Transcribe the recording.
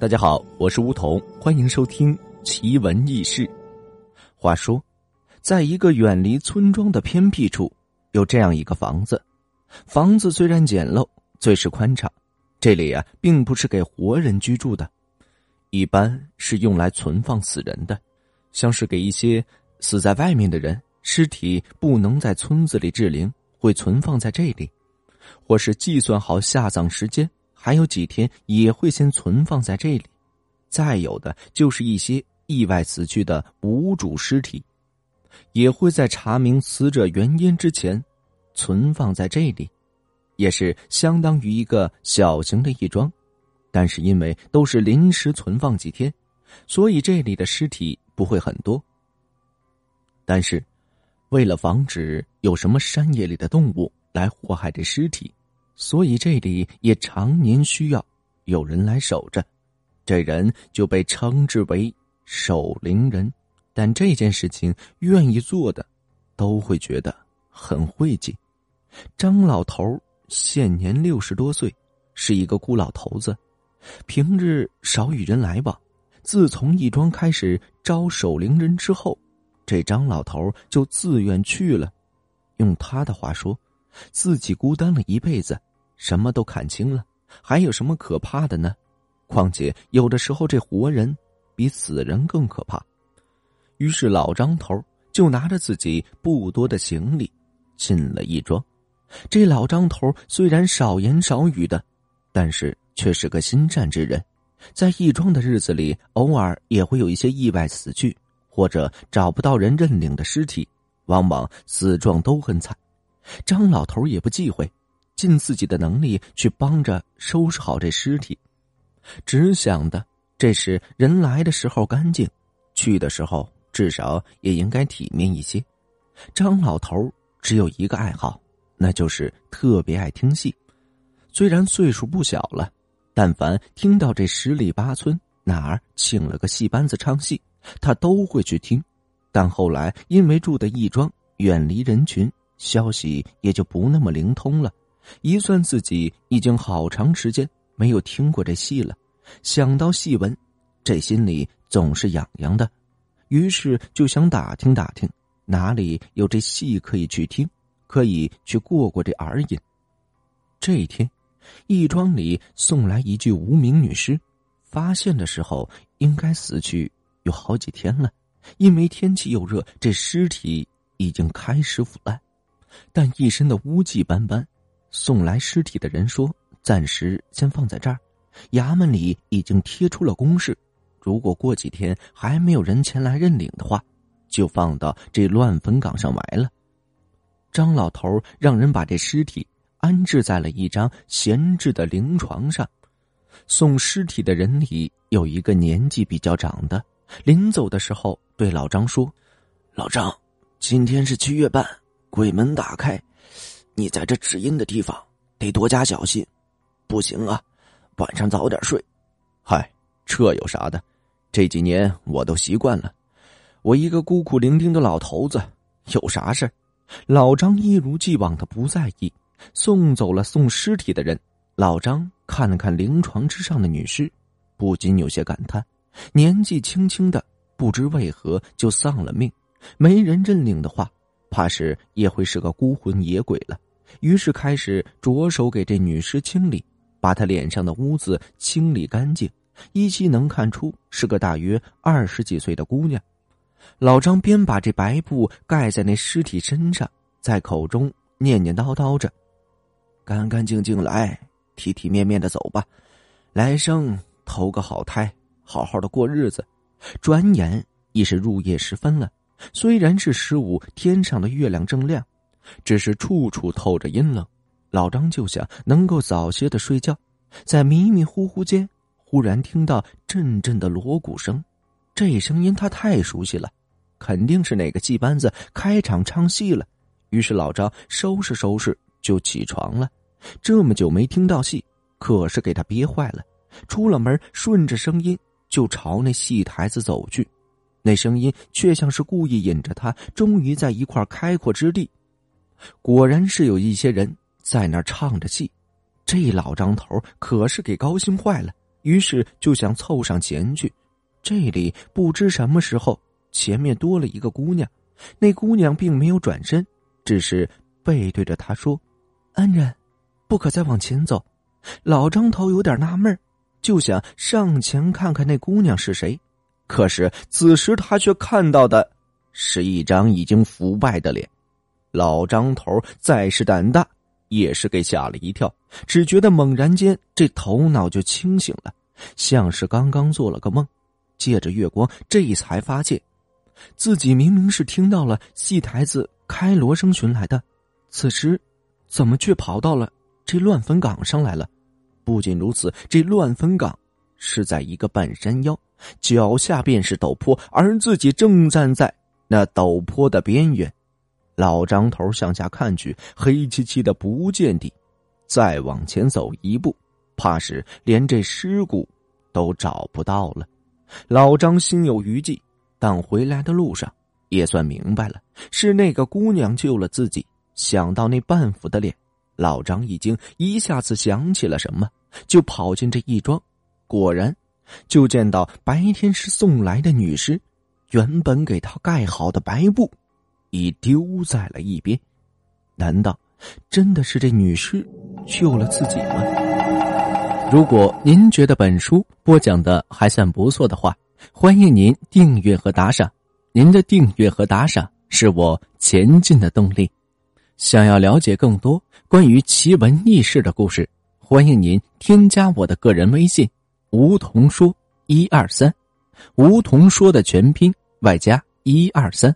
大家好，我是梧桐，欢迎收听奇闻异事。话说，在一个远离村庄的偏僻处，有这样一个房子。房子虽然简陋，最是宽敞。这里啊，并不是给活人居住的，一般是用来存放死人的，像是给一些死在外面的人，尸体不能在村子里置灵，会存放在这里，或是计算好下葬时间。还有几天也会先存放在这里，再有的就是一些意外死去的无主尸体，也会在查明死者原因之前存放在这里，也是相当于一个小型的义庄，但是因为都是临时存放几天，所以这里的尸体不会很多。但是，为了防止有什么山野里的动物来祸害这尸体。所以这里也常年需要有人来守着，这人就被称之为守灵人。但这件事情愿意做的，都会觉得很晦气。张老头现年六十多岁，是一个孤老头子，平日少与人来往。自从义庄开始招守灵人之后，这张老头就自愿去了。用他的话说，自己孤单了一辈子。什么都看清了，还有什么可怕的呢？况且有的时候这活人比死人更可怕。于是老张头就拿着自己不多的行李进了义庄。这老张头虽然少言少语的，但是却是个心善之人。在义庄的日子里，偶尔也会有一些意外死去，或者找不到人认领的尸体，往往死状都很惨。张老头也不忌讳。尽自己的能力去帮着收拾好这尸体，只想的这是人来的时候干净，去的时候至少也应该体面一些。张老头只有一个爱好，那就是特别爱听戏。虽然岁数不小了，但凡听到这十里八村哪儿请了个戏班子唱戏，他都会去听。但后来因为住的义庄远离人群，消息也就不那么灵通了。一算自己已经好长时间没有听过这戏了，想到戏文，这心里总是痒痒的，于是就想打听打听哪里有这戏可以去听，可以去过过这耳瘾。这一天，义庄里送来一具无名女尸，发现的时候应该死去有好几天了，因为天气又热，这尸体已经开始腐烂，但一身的污迹斑斑。送来尸体的人说：“暂时先放在这儿，衙门里已经贴出了公示，如果过几天还没有人前来认领的话，就放到这乱坟岗上埋了。”张老头让人把这尸体安置在了一张闲置的灵床上。送尸体的人里有一个年纪比较长的，临走的时候对老张说：“老张，今天是七月半，鬼门打开。”你在这指阴的地方得多加小心，不行啊，晚上早点睡。嗨，这有啥的？这几年我都习惯了。我一个孤苦伶仃的老头子，有啥事老张一如既往的不在意。送走了送尸体的人，老张看了看灵床之上的女尸，不禁有些感叹：年纪轻轻的，不知为何就丧了命，没人认领的话，怕是也会是个孤魂野鬼了。于是开始着手给这女尸清理，把她脸上的污渍清理干净，依稀能看出是个大约二十几岁的姑娘。老张边把这白布盖在那尸体身上，在口中念念叨叨着：“干干净净来，体体面面的走吧，来生投个好胎，好好的过日子。”转眼已是入夜时分了，虽然是十五，天上的月亮正亮。只是处处透着阴冷，老张就想能够早些的睡觉，在迷迷糊糊间，忽然听到阵阵的锣鼓声，这声音他太熟悉了，肯定是哪个戏班子开场唱戏了。于是老张收拾收拾就起床了，这么久没听到戏，可是给他憋坏了。出了门，顺着声音就朝那戏台子走去，那声音却像是故意引着他，终于在一块开阔之地。果然是有一些人在那儿唱着戏，这老张头可是给高兴坏了，于是就想凑上前去。这里不知什么时候前面多了一个姑娘，那姑娘并没有转身，只是背对着他说：“恩人，不可再往前走。”老张头有点纳闷就想上前看看那姑娘是谁。可是此时他却看到的是一张已经腐败的脸。老张头再是胆大，也是给吓了一跳，只觉得猛然间这头脑就清醒了，像是刚刚做了个梦。借着月光，这才发现，自己明明是听到了戏台子开锣声寻来的，此时，怎么却跑到了这乱坟岗上来了？不仅如此，这乱坟岗是在一个半山腰，脚下便是陡坡，而自己正站在那陡坡的边缘。老张头向下看去，黑漆漆的不见底，再往前走一步，怕是连这尸骨都找不到了。老张心有余悸，但回来的路上也算明白了，是那个姑娘救了自己。想到那半腐的脸，老张一惊，一下子想起了什么，就跑进这义庄。果然，就见到白天时送来的女尸，原本给他盖好的白布，已丢在了一边。难道真的是这女尸救了自己吗？如果您觉得本书播讲的还算不错的话，欢迎您订阅和打赏。您的订阅和打赏是我前进的动力。想要了解更多关于奇闻异事的故事，欢迎您添加我的个人微信“梧桐说一二三”，梧桐说的全拼外加一二三。